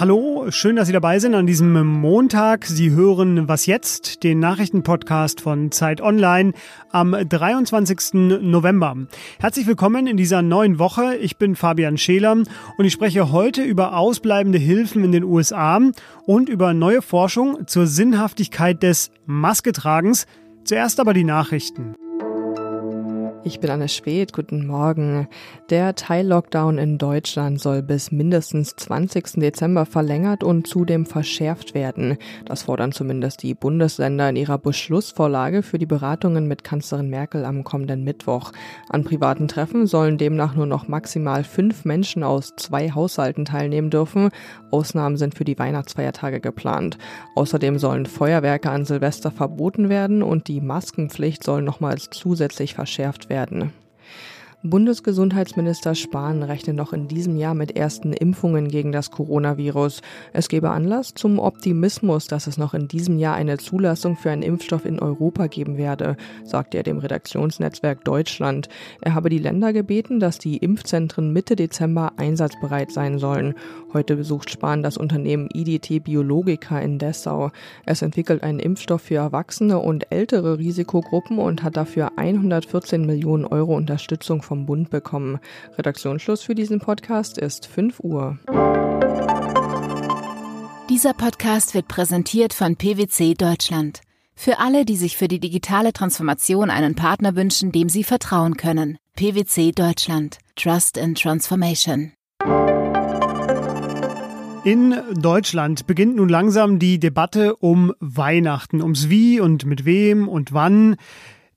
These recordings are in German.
Hallo, schön, dass Sie dabei sind an diesem Montag. Sie hören Was jetzt, den Nachrichtenpodcast von Zeit Online am 23. November. Herzlich willkommen in dieser neuen Woche. Ich bin Fabian Scheler und ich spreche heute über ausbleibende Hilfen in den USA und über neue Forschung zur Sinnhaftigkeit des Masketragens. Zuerst aber die Nachrichten. Ich bin Anne Schwedt, guten Morgen. Der Teil-Lockdown in Deutschland soll bis mindestens 20. Dezember verlängert und zudem verschärft werden. Das fordern zumindest die Bundesländer in ihrer Beschlussvorlage für die Beratungen mit Kanzlerin Merkel am kommenden Mittwoch. An privaten Treffen sollen demnach nur noch maximal fünf Menschen aus zwei Haushalten teilnehmen dürfen. Ausnahmen sind für die Weihnachtsfeiertage geplant. Außerdem sollen Feuerwerke an Silvester verboten werden und die Maskenpflicht soll nochmals zusätzlich verschärft werden werden. Ne? Bundesgesundheitsminister Spahn rechnet noch in diesem Jahr mit ersten Impfungen gegen das Coronavirus. Es gebe Anlass zum Optimismus, dass es noch in diesem Jahr eine Zulassung für einen Impfstoff in Europa geben werde, sagte er dem Redaktionsnetzwerk Deutschland. Er habe die Länder gebeten, dass die Impfzentren Mitte Dezember einsatzbereit sein sollen. Heute besucht Spahn das Unternehmen IDT Biologica in Dessau. Es entwickelt einen Impfstoff für Erwachsene und ältere Risikogruppen und hat dafür 114 Millionen Euro Unterstützung vom Bund bekommen. Redaktionsschluss für diesen Podcast ist 5 Uhr. Dieser Podcast wird präsentiert von PwC Deutschland. Für alle, die sich für die digitale Transformation einen Partner wünschen, dem sie vertrauen können. PwC Deutschland. Trust in Transformation. In Deutschland beginnt nun langsam die Debatte um Weihnachten, ums Wie und mit wem und wann.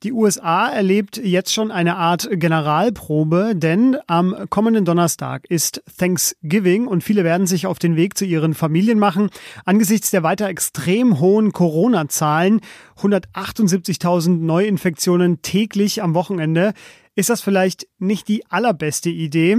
Die USA erlebt jetzt schon eine Art Generalprobe, denn am kommenden Donnerstag ist Thanksgiving und viele werden sich auf den Weg zu ihren Familien machen. Angesichts der weiter extrem hohen Corona-Zahlen, 178.000 Neuinfektionen täglich am Wochenende, ist das vielleicht nicht die allerbeste Idee.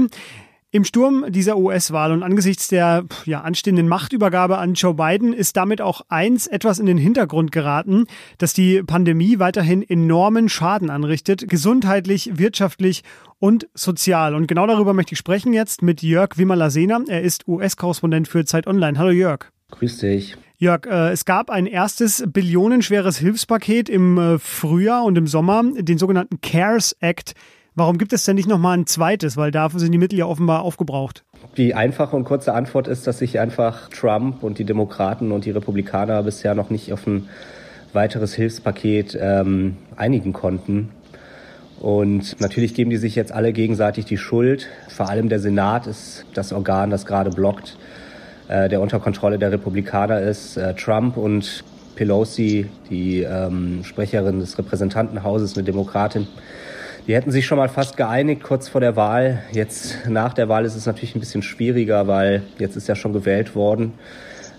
Im Sturm dieser US-Wahl und angesichts der ja, anstehenden Machtübergabe an Joe Biden ist damit auch eins etwas in den Hintergrund geraten, dass die Pandemie weiterhin enormen Schaden anrichtet, gesundheitlich, wirtschaftlich und sozial. Und genau darüber möchte ich sprechen jetzt mit Jörg Wimmerlasena. Er ist US-Korrespondent für Zeit Online. Hallo Jörg. Grüß dich. Jörg, äh, es gab ein erstes billionenschweres Hilfspaket im äh, Frühjahr und im Sommer, den sogenannten CARES Act. Warum gibt es denn nicht nochmal ein zweites? Weil dafür sind die Mittel ja offenbar aufgebraucht. Die einfache und kurze Antwort ist, dass sich einfach Trump und die Demokraten und die Republikaner bisher noch nicht auf ein weiteres Hilfspaket ähm, einigen konnten. Und natürlich geben die sich jetzt alle gegenseitig die Schuld. Vor allem der Senat ist das Organ, das gerade blockt, äh, der unter Kontrolle der Republikaner ist. Äh, Trump und Pelosi, die ähm, Sprecherin des Repräsentantenhauses, eine Demokratin, die hätten sich schon mal fast geeinigt kurz vor der Wahl. Jetzt nach der Wahl ist es natürlich ein bisschen schwieriger, weil jetzt ist ja schon gewählt worden.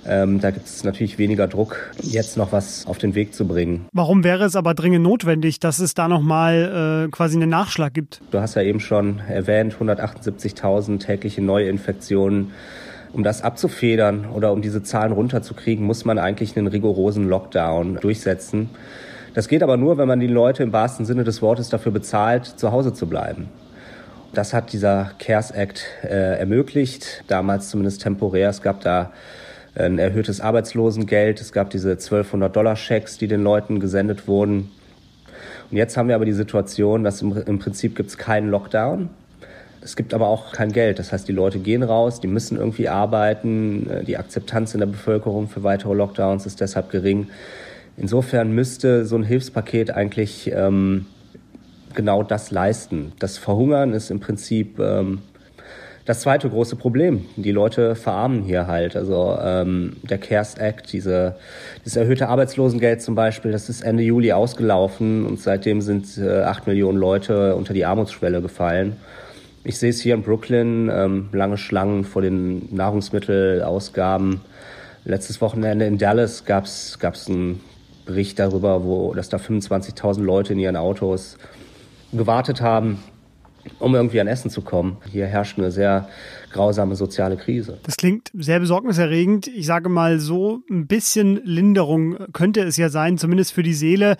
Ähm, da gibt es natürlich weniger Druck, jetzt noch was auf den Weg zu bringen. Warum wäre es aber dringend notwendig, dass es da nochmal äh, quasi einen Nachschlag gibt? Du hast ja eben schon erwähnt, 178.000 tägliche Neuinfektionen. Um das abzufedern oder um diese Zahlen runterzukriegen, muss man eigentlich einen rigorosen Lockdown durchsetzen. Das geht aber nur, wenn man die Leute im wahrsten Sinne des Wortes dafür bezahlt, zu Hause zu bleiben. Das hat dieser CARES Act äh, ermöglicht, damals zumindest temporär. Es gab da ein erhöhtes Arbeitslosengeld, es gab diese 1200 Dollar Schecks, die den Leuten gesendet wurden. Und jetzt haben wir aber die Situation, dass im, im Prinzip gibt es keinen Lockdown. Es gibt aber auch kein Geld. Das heißt, die Leute gehen raus, die müssen irgendwie arbeiten. Die Akzeptanz in der Bevölkerung für weitere Lockdowns ist deshalb gering. Insofern müsste so ein Hilfspaket eigentlich ähm, genau das leisten. Das Verhungern ist im Prinzip ähm, das zweite große Problem. Die Leute verarmen hier halt. Also ähm, der CARES Act, diese, dieses erhöhte Arbeitslosengeld zum Beispiel, das ist Ende Juli ausgelaufen und seitdem sind äh, acht Millionen Leute unter die Armutsschwelle gefallen. Ich sehe es hier in Brooklyn, ähm, lange Schlangen vor den Nahrungsmittelausgaben. Letztes Wochenende in Dallas gab es ein Bericht darüber, wo, dass da 25.000 Leute in ihren Autos gewartet haben, um irgendwie an Essen zu kommen. Hier herrscht eine sehr grausame soziale Krise. Das klingt sehr besorgniserregend. Ich sage mal so, ein bisschen Linderung könnte es ja sein, zumindest für die Seele.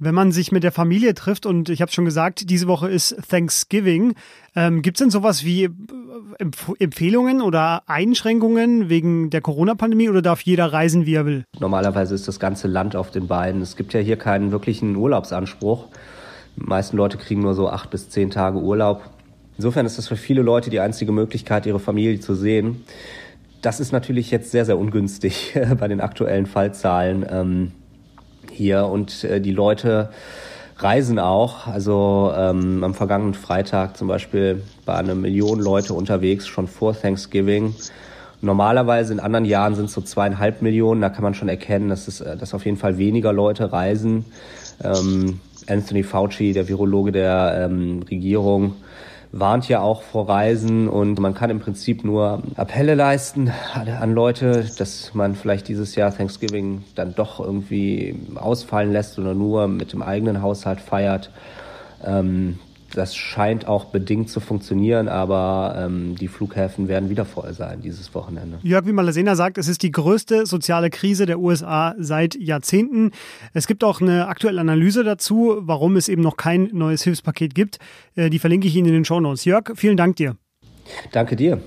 Wenn man sich mit der Familie trifft und ich habe schon gesagt, diese Woche ist Thanksgiving, ähm, gibt es denn sowas wie äh, Empf Empfehlungen oder Einschränkungen wegen der Corona-Pandemie oder darf jeder reisen, wie er will? Normalerweise ist das ganze Land auf den Beinen. Es gibt ja hier keinen wirklichen Urlaubsanspruch. Die meisten Leute kriegen nur so acht bis zehn Tage Urlaub. Insofern ist das für viele Leute die einzige Möglichkeit, ihre Familie zu sehen. Das ist natürlich jetzt sehr, sehr ungünstig bei den aktuellen Fallzahlen ähm, hier. Und äh, die Leute reisen auch. Also ähm, am vergangenen Freitag zum Beispiel waren eine Million Leute unterwegs, schon vor Thanksgiving. Normalerweise in anderen Jahren sind es so zweieinhalb Millionen. Da kann man schon erkennen, dass, es, äh, dass auf jeden Fall weniger Leute reisen. Ähm, Anthony Fauci, der Virologe der ähm, Regierung, warnt ja auch vor Reisen und man kann im Prinzip nur Appelle leisten an Leute, dass man vielleicht dieses Jahr Thanksgiving dann doch irgendwie ausfallen lässt oder nur mit dem eigenen Haushalt feiert. Ähm, das scheint auch bedingt zu funktionieren, aber ähm, die Flughäfen werden wieder voll sein dieses Wochenende. Jörg wie Malasena sagt, es ist die größte soziale Krise der USA seit Jahrzehnten. Es gibt auch eine aktuelle Analyse dazu, warum es eben noch kein neues Hilfspaket gibt. Äh, die verlinke ich Ihnen in den Show Notes. Jörg, vielen Dank dir. Danke dir.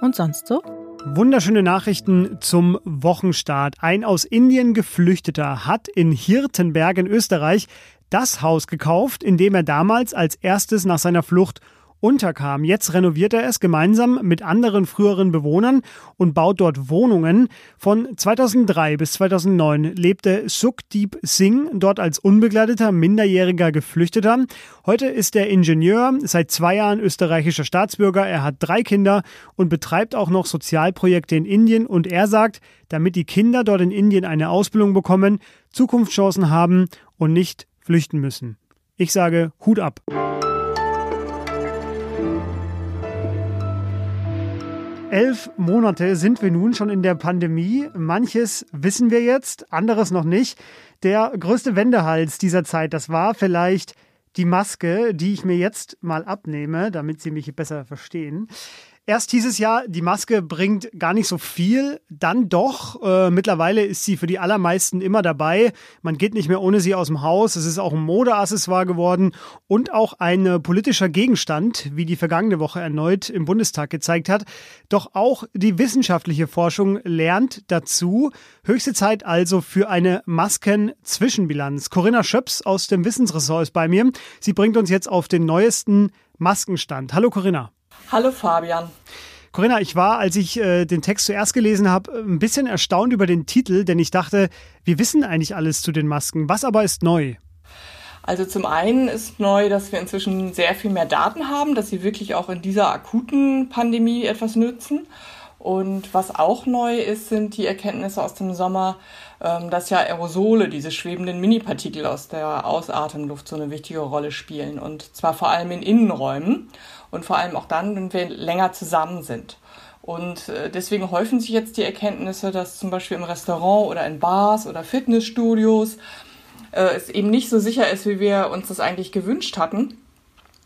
Und sonst so? Wunderschöne Nachrichten zum Wochenstart. Ein aus Indien Geflüchteter hat in Hirtenberg in Österreich das Haus gekauft, in dem er damals als erstes nach seiner Flucht unterkam. Jetzt renoviert er es gemeinsam mit anderen früheren Bewohnern und baut dort Wohnungen. Von 2003 bis 2009 lebte Sukhdeep Singh dort als unbegleiteter minderjähriger Geflüchteter. Heute ist er Ingenieur, seit zwei Jahren österreichischer Staatsbürger. Er hat drei Kinder und betreibt auch noch Sozialprojekte in Indien. Und er sagt, damit die Kinder dort in Indien eine Ausbildung bekommen, Zukunftschancen haben und nicht flüchten müssen. Ich sage Hut ab. Elf Monate sind wir nun schon in der Pandemie. Manches wissen wir jetzt, anderes noch nicht. Der größte Wendehals dieser Zeit, das war vielleicht die Maske, die ich mir jetzt mal abnehme, damit Sie mich besser verstehen. Erst dieses Jahr, die Maske bringt gar nicht so viel, dann doch. Äh, mittlerweile ist sie für die allermeisten immer dabei. Man geht nicht mehr ohne sie aus dem Haus. Es ist auch ein Modeaccessoire geworden und auch ein politischer Gegenstand, wie die vergangene Woche erneut im Bundestag gezeigt hat. Doch auch die wissenschaftliche Forschung lernt dazu. Höchste Zeit also für eine Masken-Zwischenbilanz. Corinna Schöps aus dem Wissensressort ist bei mir. Sie bringt uns jetzt auf den neuesten Maskenstand. Hallo Corinna. Hallo Fabian. Corinna, ich war, als ich äh, den Text zuerst gelesen habe, ein bisschen erstaunt über den Titel, denn ich dachte, wir wissen eigentlich alles zu den Masken. Was aber ist neu? Also zum einen ist neu, dass wir inzwischen sehr viel mehr Daten haben, dass sie wirklich auch in dieser akuten Pandemie etwas nützen. Und was auch neu ist, sind die Erkenntnisse aus dem Sommer, ähm, dass ja Aerosole, diese schwebenden Minipartikel aus der Ausatemluft, so eine wichtige Rolle spielen. Und zwar vor allem in Innenräumen und vor allem auch dann, wenn wir länger zusammen sind. Und äh, deswegen häufen sich jetzt die Erkenntnisse, dass zum Beispiel im Restaurant oder in Bars oder Fitnessstudios äh, es eben nicht so sicher ist, wie wir uns das eigentlich gewünscht hatten.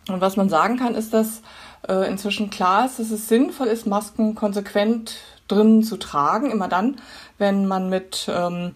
Und was man sagen kann, ist, dass äh, inzwischen klar ist, dass es sinnvoll ist, Masken konsequent drin zu tragen, immer dann, wenn man mit ähm,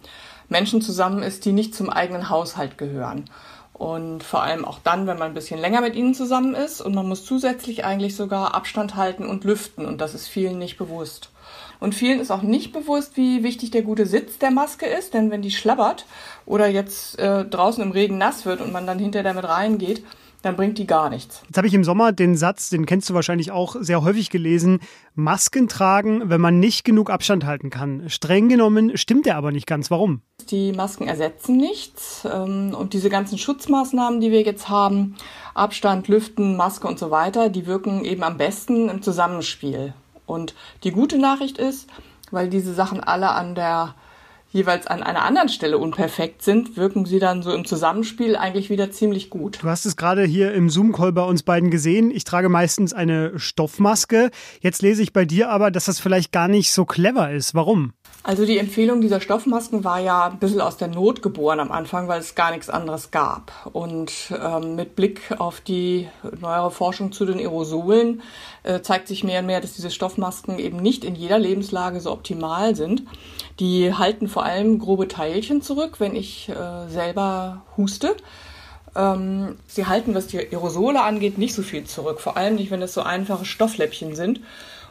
Menschen zusammen ist, die nicht zum eigenen Haushalt gehören. Und vor allem auch dann, wenn man ein bisschen länger mit ihnen zusammen ist und man muss zusätzlich eigentlich sogar Abstand halten und lüften und das ist vielen nicht bewusst. Und vielen ist auch nicht bewusst, wie wichtig der gute Sitz der Maske ist, denn wenn die schlabbert oder jetzt äh, draußen im Regen nass wird und man dann hinter damit reingeht, dann bringt die gar nichts. Jetzt habe ich im Sommer den Satz, den kennst du wahrscheinlich auch sehr häufig gelesen, Masken tragen, wenn man nicht genug Abstand halten kann. Streng genommen stimmt der aber nicht ganz. Warum? Die Masken ersetzen nichts ähm, und diese ganzen Schutzmaßnahmen, die wir jetzt haben, Abstand, Lüften, Maske und so weiter, die wirken eben am besten im Zusammenspiel. Und die gute Nachricht ist, weil diese Sachen alle an der jeweils an einer anderen Stelle unperfekt sind, wirken sie dann so im Zusammenspiel eigentlich wieder ziemlich gut. Du hast es gerade hier im Zoom-Call bei uns beiden gesehen. Ich trage meistens eine Stoffmaske. Jetzt lese ich bei dir aber, dass das vielleicht gar nicht so clever ist. Warum? Also die Empfehlung dieser Stoffmasken war ja ein bisschen aus der Not geboren am Anfang, weil es gar nichts anderes gab. Und ähm, mit Blick auf die neuere Forschung zu den Aerosolen äh, zeigt sich mehr und mehr, dass diese Stoffmasken eben nicht in jeder Lebenslage so optimal sind. Die halten vor allem grobe Teilchen zurück, wenn ich äh, selber huste. Ähm, sie halten, was die Aerosole angeht, nicht so viel zurück. Vor allem nicht, wenn es so einfache Stoffläppchen sind.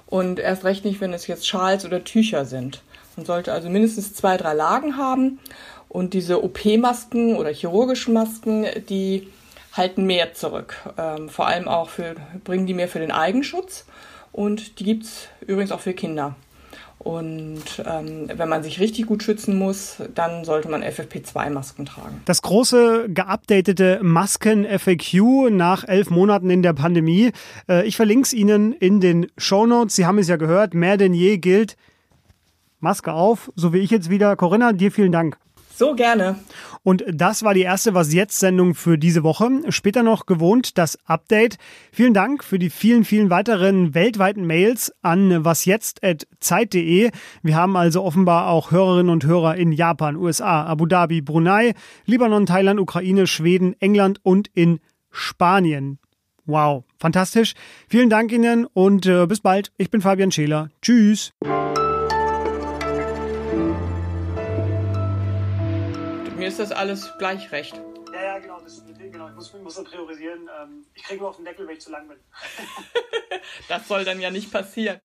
Und erst recht nicht, wenn es jetzt Schals oder Tücher sind. Man sollte also mindestens zwei, drei Lagen haben. Und diese OP-Masken oder chirurgischen Masken, die halten mehr zurück. Ähm, vor allem auch für, bringen die mehr für den Eigenschutz. Und die gibt es übrigens auch für Kinder. Und ähm, wenn man sich richtig gut schützen muss, dann sollte man FFP2-Masken tragen. Das große geupdatete Masken-FAQ nach elf Monaten in der Pandemie. Äh, ich verlinke es Ihnen in den Show Notes. Sie haben es ja gehört, mehr denn je gilt, Maske auf, so wie ich jetzt wieder. Corinna, dir vielen Dank. So gerne. Und das war die erste Was jetzt Sendung für diese Woche. Später noch gewohnt das Update. Vielen Dank für die vielen, vielen weiteren weltweiten Mails an wasjetzt.zeit.de. Wir haben also offenbar auch Hörerinnen und Hörer in Japan, USA, Abu Dhabi, Brunei, Libanon, Thailand, Ukraine, Schweden, England und in Spanien. Wow, fantastisch. Vielen Dank Ihnen und äh, bis bald. Ich bin Fabian Scheler. Tschüss. Ist das alles gleich recht. Ja, ja, genau. Das, genau. Ich muss, muss so priorisieren. Ähm, ich kriege nur auf den Deckel, wenn ich zu lang bin. das soll dann ja nicht passieren.